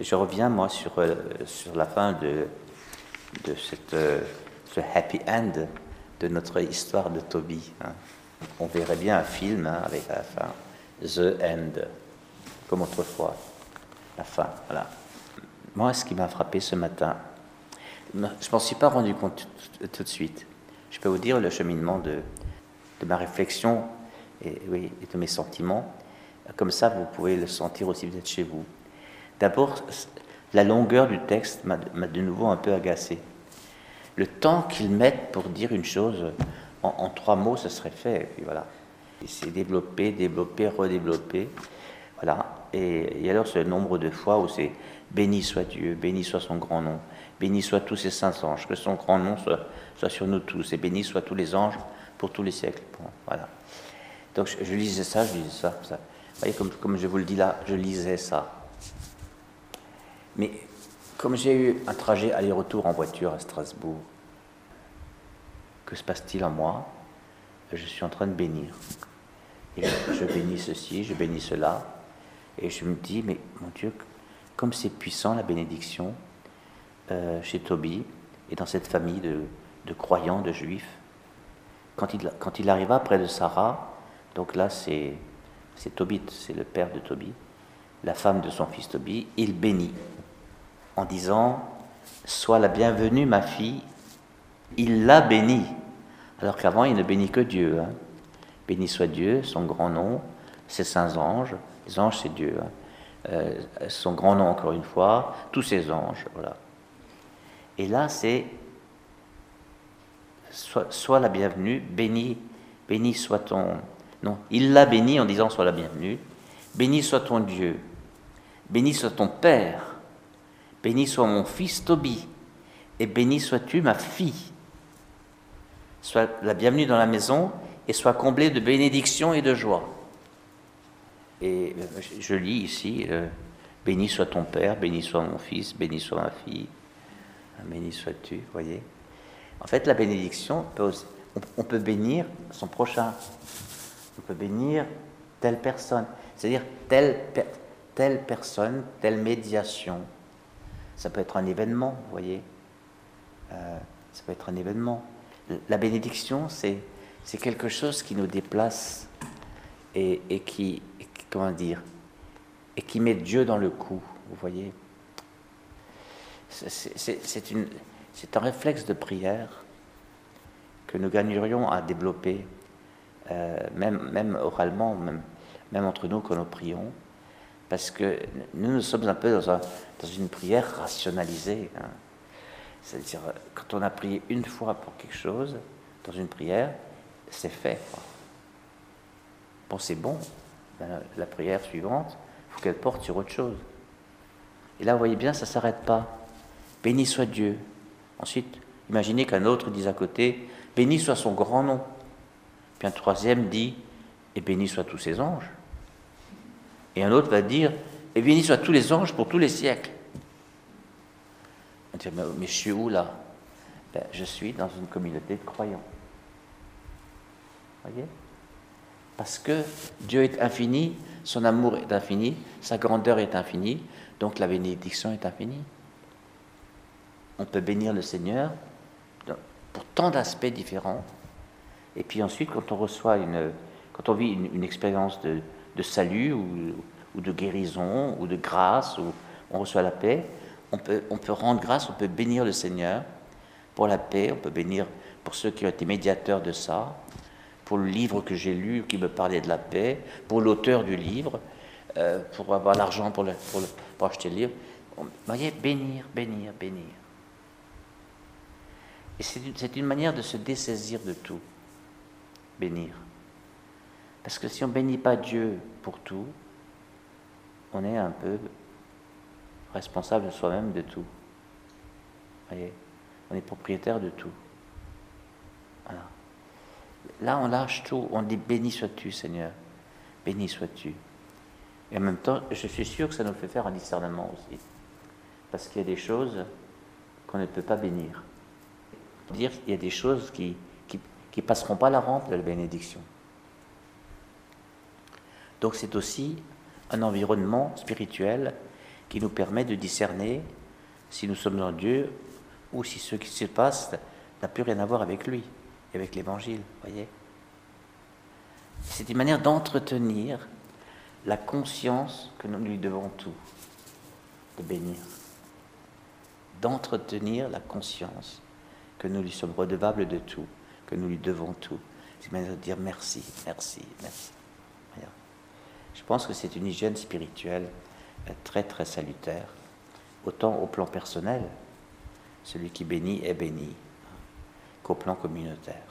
je reviens, moi, sur, euh, sur la fin de, de cette, euh, ce happy end de notre histoire de Toby. hein. On verrait bien un film hein, avec la fin The End, comme autrefois. La fin, voilà. Moi, ce qui m'a frappé ce matin, je ne m'en suis pas rendu compte tout, de suite. Je peux vous dire le cheminement de, de ma réflexion et, oui, et de mes sentiments. Comme ça, vous pouvez le sentir aussi êtes chez vous. D'abord, la longueur du texte m'a de nouveau un peu agacé. Le temps qu'ils mettent pour dire une chose, en, trois mots, ce serait fait. Et puis voilà. C'est développer, développer, redévelopper. Voilà. Et, et alors, ce nombre de fois où c'est béni soit Dieu, béni soit son grand nom, béni soit tous ses saints anges, que son grand nom soit, sur nous tous, et béni soient tous les anges pour tous les siècles. Voilà. Donc je, lisais ça, je lisais ça, ça. Vous voyez, comme je vous le dis là, je lisais ça. Mais comme j'ai eu un trajet aller-retour en voiture à Strasbourg, que se passe-t-il en moi? Je suis en train de bénir. Et je, bénis ceci, je bénis cela. Et je me dis, mais mon Dieu, comme c'est puissant la bénédiction euh, chez Toby et dans cette famille de, croyants, de juifs. Quand il, quand il arriva près de Sarah, donc là c'est Tobit, c'est le père de Toby, la femme de son fils Toby, il bénit en disant Sois la bienvenue, ma fille. Il l'a bénie, alors qu'avant il ne bénit que Dieu. hein. Béni soit Dieu, son grand nom, ses saints anges. Les anges, c'est Dieu. hein. Euh, son grand nom, encore une fois, tous ses anges. Voilà. Et là, c'est Sois, la bienvenue, béni, béni soit ton. Non, il l'a béni en disant Sois la bienvenue. Béni soit ton Dieu. Béni soit ton Père. Béni soit mon fils Tobie. Et béni sois-tu ma fille. Sois la bienvenue dans la maison et sois comblée de bénédictions et de joie. Et euh, je- lis ici euh, Béni soit ton Père, béni soit mon fils, béni soit ma fille. Béni sois-tu, voyez. En fait, la bénédiction, on, peut bénir son prochain. On peut bénir telle personne. C'est-à-dire telle personne, telle médiation. Ça peut être un événement, vous voyez. Euh, ça peut être un événement. La bénédiction, c'est, quelque chose qui nous déplace et, et qui, comment dire, et qui met Dieu dans le coup, vous voyez. C'est un réflexe de prière que nous gagnerions à développer, euh, même, même oralement, même, même entre nous quand nous prions, parce que nous, nous sommes un peu dans, un- dans une prière rationalisée. hein. C'est-à-dire, quand on a prié une fois pour quelque chose, dans une prière, c'est fait. Bon, c'est bon. Ben, la prière suivante, il faut qu'elle porte sur autre chose. Et là, vous voyez bien, ça ne s'arrête pas. Béni soit Dieu. Ensuite, imaginez qu'un autre dise à côté, béni soit son grand nom. Puis un troisième dit, et béni soient tous ses anges. Et un autre va dire, et béni soient tous les anges pour tous les siècles. On dit, mais, mais je suis où là? Ben, Je suis dans une communauté de croyants. Voyez? Parce que Dieu est infini, son amour est infini, sa grandeur est infinie, donc la bénédiction est infinie. On peut bénir le Seigneur pour tant d'aspects différents. Et puis ensuite, quand on reçoit une, quand on vit une expérience de, de salut ou, de guérison ou de grâce, ou on reçoit la paix, on peut, on peut rendre grâce, on peut bénir le Seigneur pour la paix, on peut bénir pour ceux qui ont été médiateurs de ça, pour le livre que j'ai lu qui me parlait de la paix, pour l'auteur du livre, euh, pour avoir l'argent pour, le- pour, acheter le livre. Vous voyez, bénir, bénir, bénir. Et c'est une, c'est une manière de se dessaisir de tout, bénir. Parce que si on ne bénit pas Dieu pour tout, on est un peu responsable soi-même de tout. Voyez On est propriétaire de tout. Voilà. Là, on lâche tout. On dit béni sois-tu, Seigneur. Béni sois-tu. Et en même temps, je suis sûr que ça nous fait faire un discernement aussi. Parce qu'il y a des choses qu'on ne peut pas bénir. Dire y a des choses qui qui, qui passeront pas la rampe de la bénédiction. Donc c'est aussi un environnement spirituel qui nous permet de discerner si nous sommes en Dieu ou si ce qui se passe n'a plus rien à voir avec lui et avec l'Évangile, voyez C'est une manière d'entretenir la conscience que nous lui devons tout, de bénir. D'entretenir la conscience que nous lui sommes redevables de tout, que nous lui devons tout. C'est une manière de dire merci, merci, merci. Je pense que c'est une hygiène spirituelle euh, très très salutaire, autant au plan personnel, celui qui bénit est béni, qu'au plan communautaire.